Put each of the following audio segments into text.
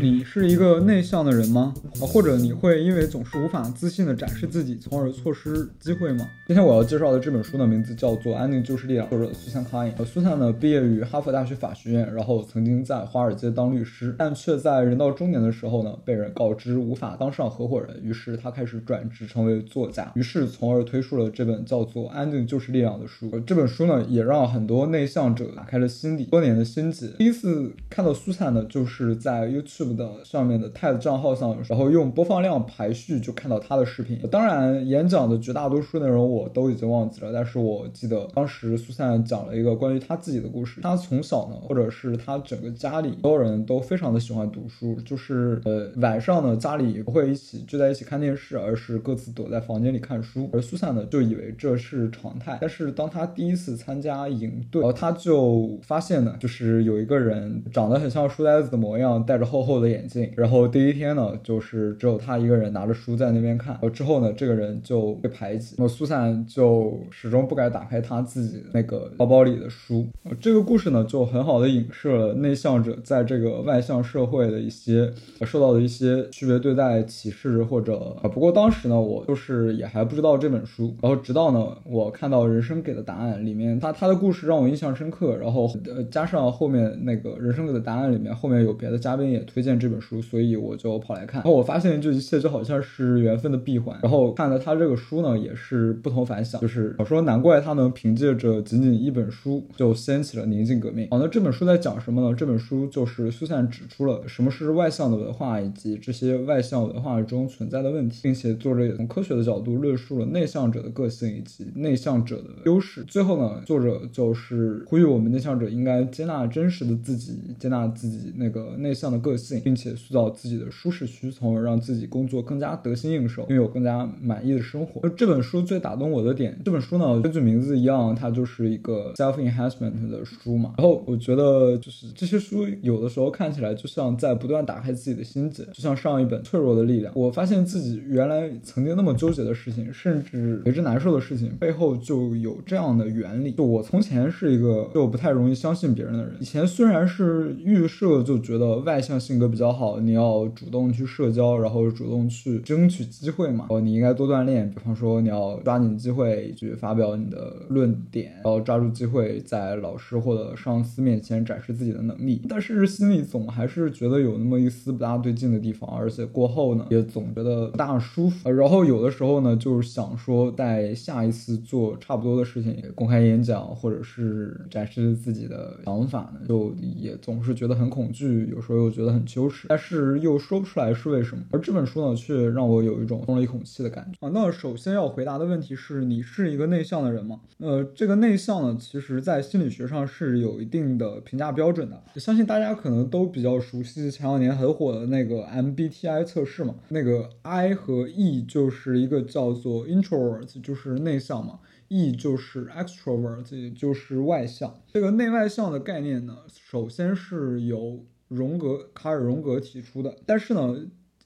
你是一个内向的人吗？啊，或者你会因为总是无法自信的展示自己，从而错失机会吗？今天我要介绍的这本书的名字叫做《安宁就是力量》，作者苏珊·卡因。苏珊呢毕业于哈佛大学法学院，然后曾经在华尔街当律师，但却在人到中年的时候呢，被人告知无法当上合伙人，于是他开始转职成为作家，于是从而推出了这本叫做《安宁就是力量》的书。这本书呢，也让很多内向者打开了心底多年的心结。第一次看到苏珊呢，就是在 YouTube 的上面的 TED 账号上，然后用播放量排序就看到他的视频。当然，演讲的绝大多数内容我都已经忘记了，但是我记得当时苏珊讲了一个关于他自己的故事。他从小呢，或者是他整个家里所有人都非常的喜欢读书，就是呃晚上呢家里不会一起聚在一起看电视，而是各自躲在房间里看书。而苏珊呢就以为这是常态，但是当他第一次参加营队，然后他就发现呢，就是有一个人长得很像书呆子的模样，戴着厚厚的眼镜，然后第一天呢，就是是只有他一个人拿着书在那边看，然后之后呢，这个人就被排挤，那么苏珊就始终不敢打开他自己那个包包里的书。呃这个故事呢，就很好的影射了内向者在这个外向社会的一些呃受到的一些区别对待、歧视或者啊。不过当时呢，我就是也还不知道这本书，然后直到呢，我看到人生给的答案里面，他他的故事让我印象深刻，然后呃加上后面那个人生给的答案里面后面有别的嘉宾也推荐这本书，所以我就跑来看。然后我发现这一切就好像是缘分的闭环。然后看了他这个书呢，也是不同凡响，就是我说难怪他能凭借着仅仅一本书就掀起了宁静革命。好，那这本书在讲什么呢？这本书就是苏珊指出了什么是外向的文化，以及这些外向文化中存在的问题，并且作者也从科学的角度论述了内向者的个性以及内向者的优势。最后呢，作者就是呼吁我们内向者应该接纳真实的自己，接纳自己那个内向的个性，并且塑造自己的舒适区，从让自己工作更加得心应手，拥有更加满意的生活。而这本书最打动我的点，这本书呢，根据名字一样，它就是一个 self enhancement 的书嘛。然后我觉得就是这些书有的时候看起来就像在不断打开自己的心结，就像上一本《脆弱的力量》，我发现自己原来曾经那么纠结的事情，甚至为之难受的事情，背后就有这样的原理。就我从前是一个就不太容易相信别人的人，以前虽然是预设就觉得外向性格比较好，你要主动去社交，然后主动去争取机会嘛，哦，你应该多锻炼，比方说你要抓紧机会去发表你的论点，然后抓住机会在老师或者上司面前展示自己的能力。但是心里总还是觉得有那么一丝不大对劲的地方，而且过后呢，也总觉得不大舒服。然后有的时候呢，就是想说在下一次做差不多的事情，公开演讲或者是展示自己的想法呢，就也总是觉得很恐惧，有时候又觉得很羞耻，但是又说不出来是为什么。而这本书呢，却让我有一种松了一口气的感觉啊。那首先要回答的问题是你是一个内向的人吗？呃，这个内向呢，其实在心理学上是有一定的评价标准的。相信大家可能都比较熟悉前两年很火的那个 MBTI 测试嘛，那个 I 和 E 就是一个叫做 introvert，就是内向嘛。E 就是 extrovert，也就是外向。这个内外向的概念呢，首先是由荣格卡尔荣格提出的，但是呢，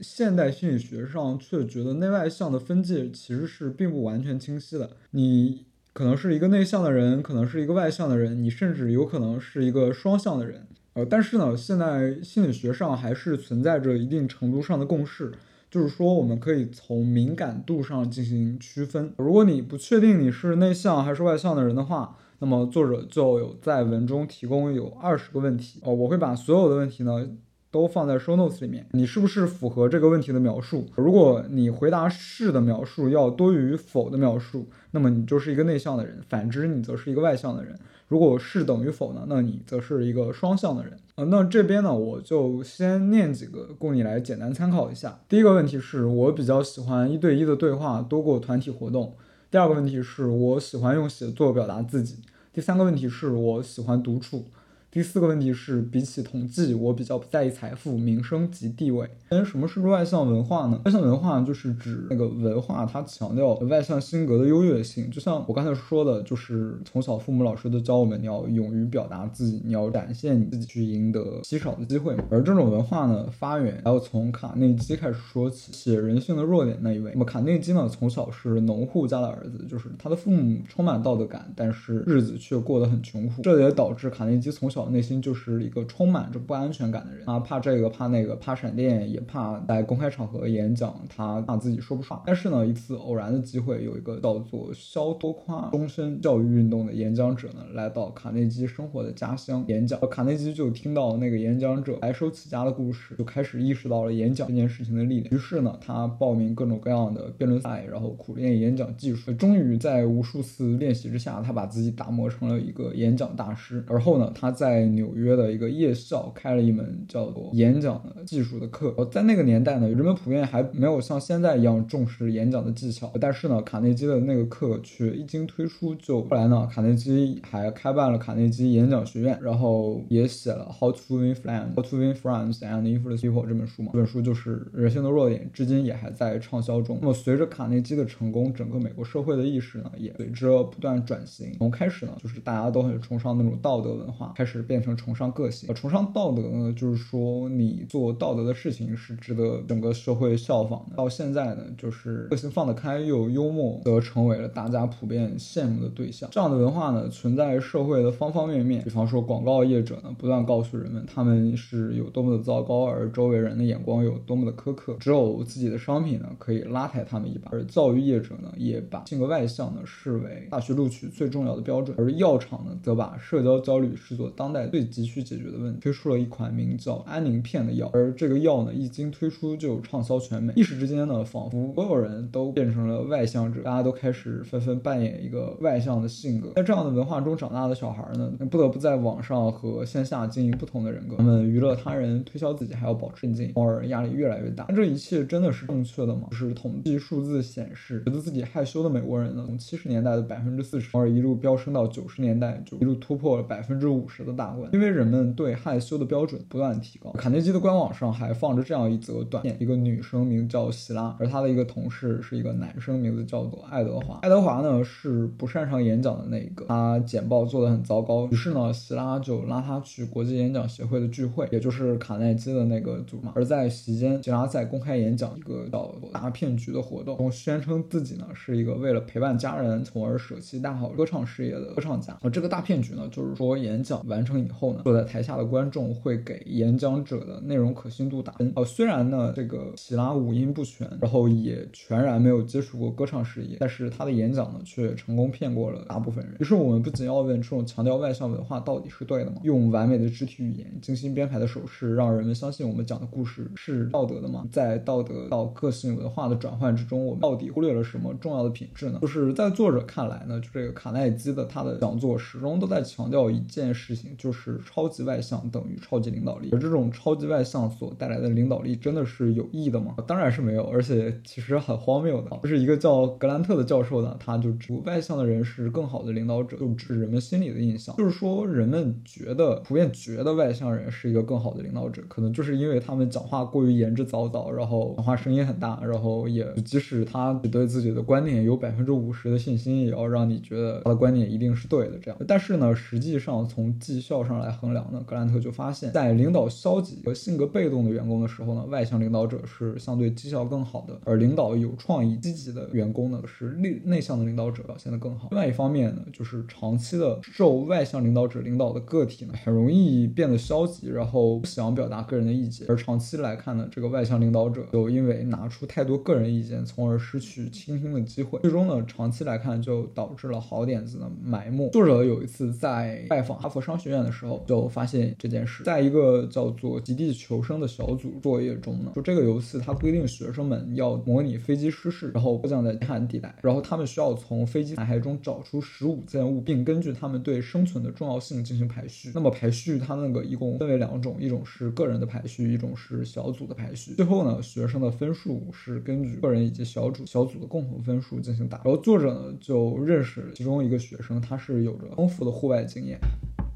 现代心理学上却觉得内外向的分界其实是并不完全清晰的。你可能是一个内向的人，可能是一个外向的人，你甚至有可能是一个双向的人。呃，但是呢，现在心理学上还是存在着一定程度上的共识。就是说，我们可以从敏感度上进行区分。如果你不确定你是内向还是外向的人的话，那么作者就有在文中提供有二十个问题哦，我会把所有的问题呢都放在 show notes 里面。你是不是符合这个问题的描述？如果你回答是的描述要多于否的描述，那么你就是一个内向的人；反之，你则是一个外向的人。如果是等于否呢，那你则是一个双向的人。呃，那这边呢，我就先念几个供你来简单参考一下。第一个问题是我比较喜欢一对一的对话多过团体活动。第二个问题是我喜欢用写作表达自己。第三个问题是我喜欢独处。第四个问题是，比起统计，我比较不在意财富、名声及地位。嗯，什么是外向文化呢？外向文化就是指那个文化，它强调外向性格的优越性。就像我刚才说的，就是从小父母、老师都教我们，你要勇于表达自己，你要展现你自己，去赢得稀少的机会。而这种文化呢，发源还要从卡内基开始说起，写人性的弱点那一位。那么卡内基呢，从小是农户家的儿子，就是他的父母充满道德感，但是日子却过得很穷苦。这也导致卡内基从小。内心就是一个充满着不安全感的人啊，怕这个怕那个，怕闪电，也怕在公开场合演讲，他怕自己说不上。但是呢，一次偶然的机会，有一个叫做肖多夸终身教育运动的演讲者呢，来到卡内基生活的家乡演讲。卡内基就听到那个演讲者白手起家的故事，就开始意识到了演讲这件事情的力量。于是呢，他报名各种各样的辩论赛，然后苦练演讲技术。终于在无数次练习之下，他把自己打磨成了一个演讲大师。而后呢，他在在纽约的一个夜校开了一门叫做演讲的技术的课。在那个年代呢，人们普遍还没有像现在一样重视演讲的技巧。但是呢，卡内基的那个课却一经推出就后来呢，卡内基还开办了卡内基演讲学院，然后也写了《How to Win Friends》《How to Win Friends and Influence People》这本书嘛。这本书就是人性的弱点，至今也还在畅销中。那么随着卡内基的成功，整个美国社会的意识呢，也随之不断转型。从开始呢，就是大家都很崇尚那种道德文化，开始。变成崇尚个性，崇尚道德呢，就是说你做道德的事情是值得整个社会效仿的。到现在呢，就是个性放得开又幽默，则成为了大家普遍羡慕的对象。这样的文化呢，存在社会的方方面面。比方说，广告业者呢，不断告诉人们他们是有多么的糟糕，而周围人的眼光有多么的苛刻，只有自己的商品呢，可以拉抬他们一把。而教育业者呢，也把性格外向呢视为大学录取最重要的标准，而药厂呢，则把社交焦虑视作当当代。最急需解决的问题，推出了一款名叫安宁片的药，而这个药呢，一经推出就畅销全美，一时之间呢，仿佛所有人都变成了外向者，大家都开始纷纷扮演一个外向的性格。在这样的文化中长大的小孩呢，不得不在网上和线下经营不同的人格，他们娱乐他人，推销自己，还要保持镇静，从而压力越来越大。那这一切真的是正确的吗？就是统计数字显示，觉得自己害羞的美国人呢，从七十年代的百分之四十，从而一路飙升到九十年代，就一路突破了百分之五十的大问。因为人们对害羞的标准不断提高，卡内基的官网上还放着这样一则短片：一个女生名叫希拉，而她的一个同事是一个男生，名字叫做爱德华。爱德华呢是不擅长演讲的那一个，他简报做的很糟糕。于是呢，希拉就拉他去国际演讲协会的聚会，也就是卡耐基的那个组嘛。而在席间，希拉在公开演讲一个叫大骗局的活动，宣称自己呢是一个为了陪伴家人，从而舍弃大好歌唱事业的歌唱家。而这个大骗局呢，就是说演讲完成以后呢，坐在台下的观众会给演讲者的内容可信度打分。哦，虽然呢，这个希拉五音不全，然后也全然没有接触过歌唱事业，但是他的演讲呢，却成功骗过了大部分人。于是我们不仅要问，这种强调外向文化到底是对的吗？用完美的肢体语言、精心编排的手势，让人们相信我们讲的故事是道德的吗？在道德到个性文化的转换之中，我们到底忽略了什么重要的品质呢？就是在作者看来呢，就这个卡耐基的他的讲座始终都在强调一件事情，就是。超级外向等于超级领导力，而这种超级外向所带来的领导力真的是有益的吗？当然是没有，而且其实很荒谬的。就是一个叫格兰特的教授呢，他就指外向的人是更好的领导者，就指人们心里的印象，就是说人们觉得普遍觉得外向人是一个更好的领导者，可能就是因为他们讲话过于言之凿凿，然后讲话声音很大，然后也即使他只对自己的观点有百分之五十的信心，也要让你觉得他的观点一定是对的这样。但是呢，实际上从绩效。上来衡量呢，格兰特就发现，在领导消极和性格被动的员工的时候呢，外向领导者是相对绩效更好的；而领导有创意、积极的员工呢，是内内向的领导者表现得更好。另外一方面呢，就是长期的受外向领导者领导的个体呢，很容易变得消极，然后不想表达个人的意见；而长期来看呢，这个外向领导者又因为拿出太多个人意见，从而失去倾听的机会，最终呢，长期来看就导致了好点子的埋没。作者有一次在拜访哈佛商学学院的时候。就发现这件事，在一个叫做《极地求生》的小组作业中呢，就这个游戏它规定学生们要模拟飞机失事，然后降在极寒地带，然后他们需要从飞机残骸中找出十五件物，并根据他们对生存的重要性进行排序。那么排序它那个一共分为两种，一种是个人的排序，一种是小组的排序。最后呢，学生的分数是根据个人以及小组小组的共同分数进行打。然后作者呢就认识其中一个学生，他是有着丰富的户外经验。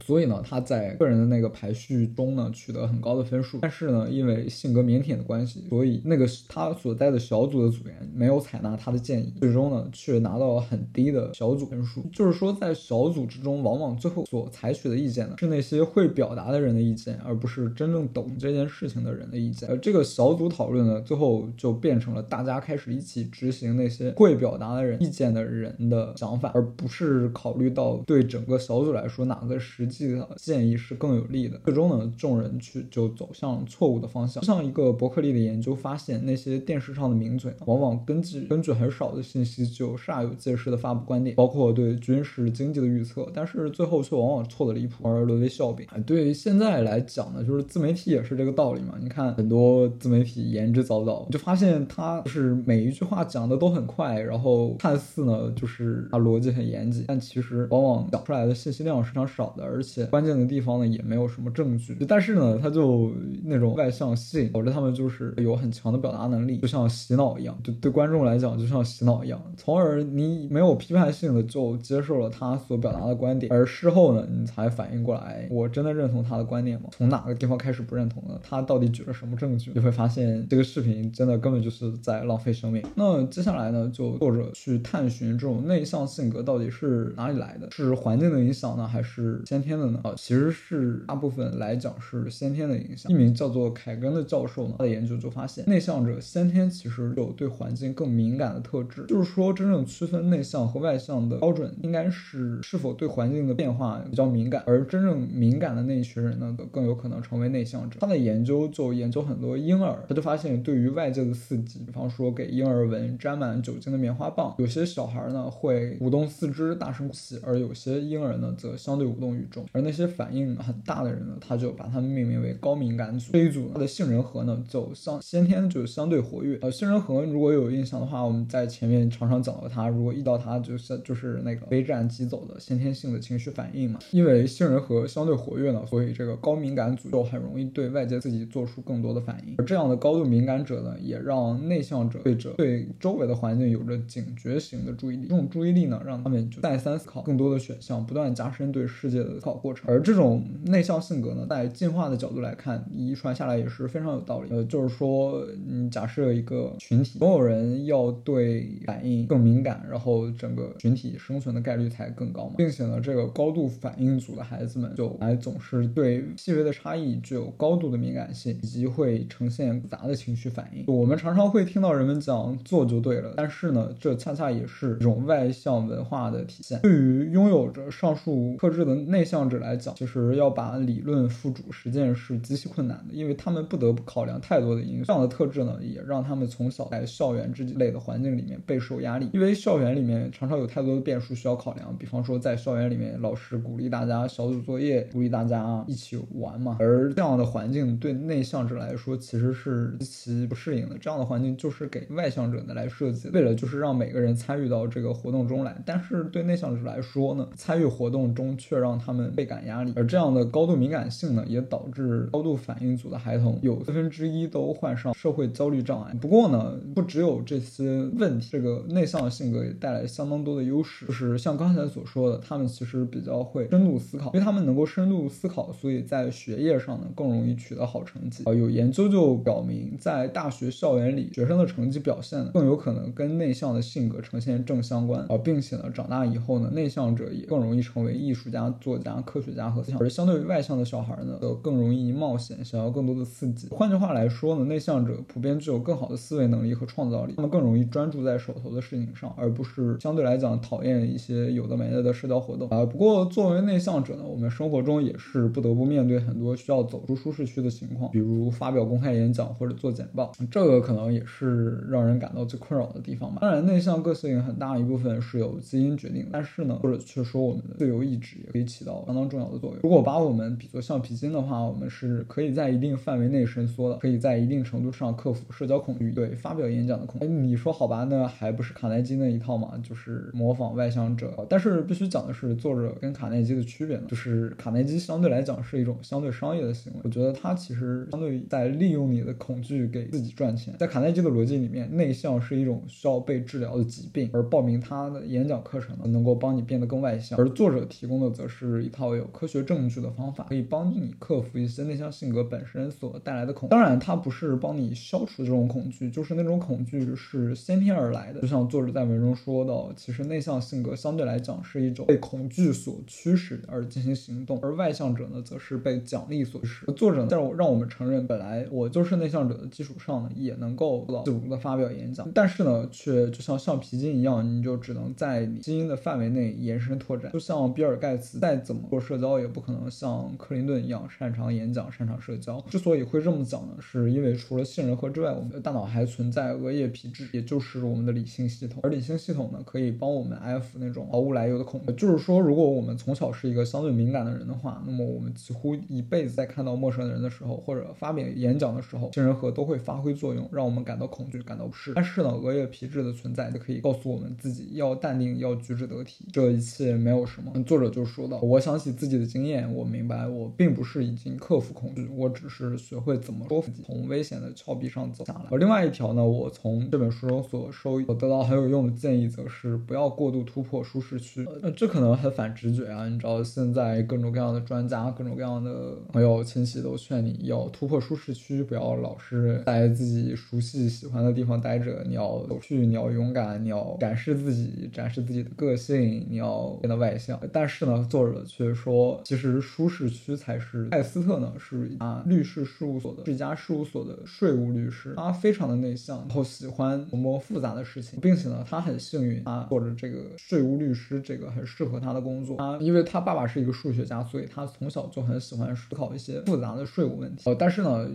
所以呢，他在个人的那个排序中呢取得很高的分数。但是呢，因为性格腼腆的关系，所以那个他所在的小组的组员没有采纳他的建议，最终呢却拿到了很低的小组分数。就是说，在小组之中，往往最后所采取的意见呢是那些会表达的人的意见，而不是真正懂这件事情的人的意见。而这个小组讨论呢，最后就变成了大家开始一起执行那些会表达的人意见的人的想法，而不是考虑到对整个小组来说哪个实际的建议是更有利的。最终呢，众人去就走向错误的方向。像一个伯克利的研究发现，那些电视上的名嘴往往根据根据很少的信息就煞有介事的发布观点，包括对军事经济的预测，但是最后却往往错的离谱，而沦为笑柄。对于现在来讲呢，就是自媒体也是这个道理嘛。你看很多自媒体言之凿凿，就发现他就是每一句话讲的都很快，然后看似呢就是他逻辑很严谨，但其实往往讲出来的信息量是非常少的，而而且关键的地方呢也没有什么证据。但是呢，他就那种外向性，导致他们就是有很强的表达能力，就像洗脑一样，就对观众来讲就像洗脑一样，从而你没有批判性的就接受了他所表达的观点，而事后呢你才反应过来，我真的认同他的观点吗？从哪个地方开始不认同呢？他到底举了什么证据？你会发现这个视频真的根本就是在浪费生命。那接下来呢，就作者去探寻这种内向性格到底是哪里来的，是环境的影响呢，还是先天天的呢？啊，其实是大部分来讲是先天的影响。一名叫做凯根的教授呢，他的研究就发现，内向者先天其实有对环境更敏感的特质。就是说，真正区分内向和外向的标准，应该是是否对环境的变化比较敏感。而真正敏感的那一群人呢，更有可能成为内向者。他的研究就研究很多婴儿，他就发现，对于外界的刺激，比方说给婴儿闻沾满酒精的棉花棒，有些小孩呢会舞动四肢、大声哭泣，而有些婴儿呢则相对无动于衷。而那些反应很大的人呢，他就把他们命名为高敏感组。这一组他的杏仁核呢，就相先天就相对活跃。呃，杏仁核如果有印象的话，我们在前面常常讲到它，如果遇到它，就是就是那个非战即走的先天性的情绪反应嘛。因为杏仁核相对活跃呢，所以这个高敏感组就很容易对外界刺激做出更多的反应。而这样的高度敏感者呢，也让内向者对着对周围的环境有着警觉型的注意力。这种注意力呢，让他们就再三思考更多的选项，不断加深对世界的思考过程。而这种内向性格呢，在进化的角度来看，遗传下来也是非常有道理。呃，就是说，你，假设一个群体，所有人要对反应更敏感，然后整个群体生存的概率才更高嘛，并且呢，这个高度反应组的孩子们就还总是对细微的差异具有高度的敏感性，以及会呈现复杂的情绪反应。我们常常会听到人们讲做就对了，但是呢，这恰恰也是一种外向文化的体现。对于拥有着上述特质的内向者来讲，其实要把理论付诸实践是极其困难的，因为他们不得不考量太多的因素。这样的特质呢，也让他们从小在校园之类的环境里面备受压力，因为校园里面常常有太多的变数需要考量。比方说，在校园里面，老师鼓励大家小组作业，鼓励大家一起玩嘛。而这样的环境对内向者来说其实是极其不适应的。这样的环境就是给外向者的来设计，为了就是让每个人参与到这个活动中来。但是对内向者来说呢，参与活动中却让他们倍感压力。而这样的高度敏感性呢，也导致高度反应组的孩童有四分之一都患上社会焦虑障碍。不过呢，不只有这些问题，这个内向的性格也带来相当多的优势，就是像刚才所说的，他们其实比较会深度思考，因为他们能够深度思考，所以在学业上呢更容易取得好成绩。啊，有研究就表明，在大学校园里，学生的成绩表现更有可能跟内向的性格呈现正相关。啊，并且呢，长大以后呢，内向者也更容易成为艺术家、作家、科学家和思想，而相对于外向的小孩呢，则更容易冒险，想要更多的刺激。换句话来说呢，内向者普遍具有更好的思维能力和创造力，他们更容易专注在手头的事情上，而不是相对来讲讨厌一些有的没的的社交活动啊。不过作为内向者呢，我们生活中也是不得不面对很多需要走出舒适区的情况，比如发表公开演讲或者做简报，这个可能也是让人感到最困扰的地方吧。当然，内向个性很大一部分是由基因决定的，但是呢，或者却说我们的自由意志也可以起到相当重要的作用。如果把我们比作橡皮筋的话，我们是可以在一定范围内伸缩的，可以在一定程度上克服社交恐惧，对发表演讲的恐惧。哎，你说好吧，那还不是卡耐基那一套嘛？就是模仿外向者。但是必须讲的是，作者跟卡耐基的区别呢，就是卡耐基相对来讲是一种相对商业的行为。我觉得他其实相对于在利用你的恐惧给自己赚钱。在卡耐基的逻辑里面，内向是一种需要被治疗的疾病，而报名他的演讲课程呢，能够帮你变得更外向。而作者提供的则是一套有科学证据的方法，可以帮助你克服一些内向性格本身所带来的恐。当然，它不是帮你消除这种恐惧，就是那种恐惧是先天而来的。就像作者在文中说到，其实内向性格相对来讲是一种被恐惧所驱使而进行行动，而外向者呢，则是被奖励所驱使。作者在，让让我们承认，本来我就是内向者的基础上呢，也能够自如的发表演讲，但是呢，却就像橡皮筋一样，你就只能在你基因的范围内延伸拓展。就像比尔盖茨再怎么做社交，也不可能像克林顿一样擅长演讲、擅长社交。之所以会这么讲呢，是因为除了杏仁核之外，我们的大脑还存在额叶皮质，也就是我们的理性系统。而理性系统呢，可以帮我们安抚那种毫无来由的恐惧。就是说，如果我们从小是一个相对敏感的人的话，那么我们几乎一辈子在看到陌生人的时候，或者发表演讲的时候，杏仁核都会发挥作用，让我们感到恐惧、感到不适。但是呢，额叶皮质的存在就可以告诉我们自己要淡定，要举止得体，这一切没有什么。作者就说到，我想想起自己的经验，我明白我并不是已经克服恐惧，我只是学会怎么说服自己，从危险的峭壁上走下来。而另外一条呢，我从这本书中所收我得到很有用的建议，则是不要过度突破舒适区。呃，这可能很反直觉啊，你知道现在各种各样的专家、各种各样的朋友、亲戚都劝你要突破舒适区，不要老是在自己熟悉、喜欢的地方待着，你要走去，你要勇敢，你要展示自己，展示自己的个性，你要变得外向。但是呢，作者却所以说，其实舒适区才是。艾斯特呢是啊律师事务所的，是一家事务所的税务律师，他非常的内向，然后喜欢琢磨复杂的事情，并且呢，他很幸运，他做着这个税务律师这个很适合他的工作。他因为他爸爸是一个数学家，所以他从小就很喜欢思考一些复杂的税务问题。呃，但是呢，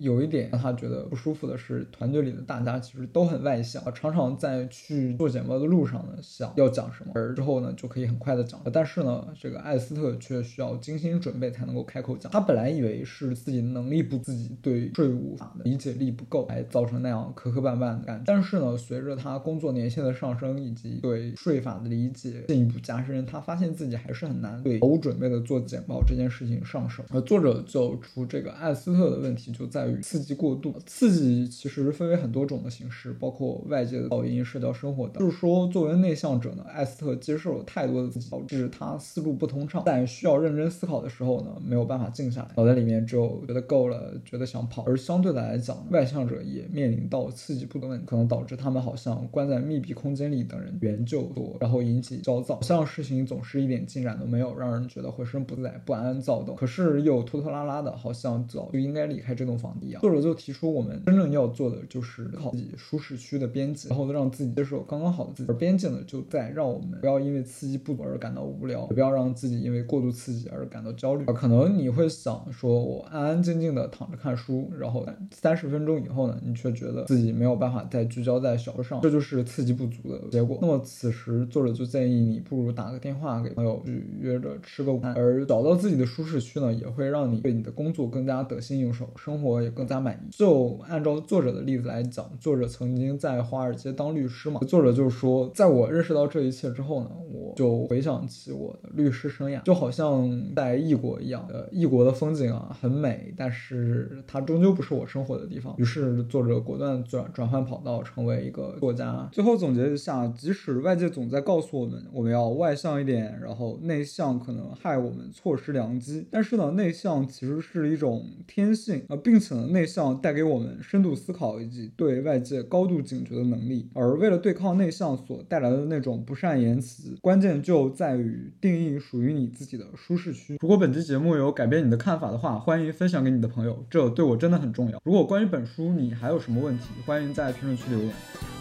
有一点让他觉得不舒服的是，团队里的大家其实都很外向，常常在去做简报的路上呢，想要讲什么，而之后呢就可以很快的讲。但是呢，这个艾斯斯特却需要精心准备才能够开口讲。他本来以为是自己能力不，自己对税务法的理解力不够，才造成那样磕磕绊绊的感觉。但是呢，随着他工作年限的上升，以及对税法的理解进一步加深，他发现自己还是很难对毫无准备的做简报这件事情上手。而作者就出这个艾斯特的问题就在于刺激过度。刺激其实分为很多种的形式，包括外界的噪音、社交生活等。就是说，作为内向者呢，艾斯特接受了太多的刺激，导致他思路不通畅，在需要认真思考的时候呢，没有办法静下来，脑袋里面只有觉得够了，觉得想跑。而相对来讲，外向者也面临到刺激不的问题，可能导致他们好像关在密闭空间里等人援救多，然后引起焦躁，好像事情总是一点进展都没有，让人觉得浑身不自在、不安、躁动。可是又拖拖拉拉的，好像早就应该离开这栋房子一样。作者就提出，我们真正要做的就是靠自己舒适区的边界，然后让自己接受刚刚好的自己。而边界呢，就在让我们不要因为刺激不足而感到无聊，也不要让自己因为过度刺激而感到焦虑。可能你会想说，我安安静静的躺着看书，然后三十分钟以后呢，你却觉得自己没有办法再聚焦在小说上，这就是刺激不足的结果。那么此时作者就建议你，不如打个电话给朋友，去约着吃个午餐。而找到自己的舒适区呢，也会让你对你的工作更加得心应手，生活也更加满意。就按照作者的例子来讲，作者曾经在华尔街当律师嘛，作者就说，在我认识到这一切之后呢，我就回想起我的律师生涯，就好像在异国一样，呃，异国的风景啊很美，但是它终究不是我生活的地方。于是作者果断转转换跑道，成为一个作家。最后总结一下，即使外界总在告诉我们，我们要外向一点，然后内向可能害我们错失良机，但是呢，内向其实是一种天性啊，并且呢，内向带给我们深度思考以及对外界高度警觉的能力。而为了对抗内向所带来的那种不善言辞，关键就在于定义属于你你自己的舒适区。如果本期节目有改变你的看法的话，欢迎分享给你的朋友，这对我真的很重要。如果关于本书你还有什么问题，欢迎在评论区留言。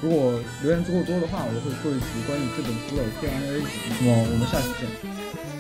如果留言足够多的话，我会做一期关于这本书的 Q&A 那么我们下期见。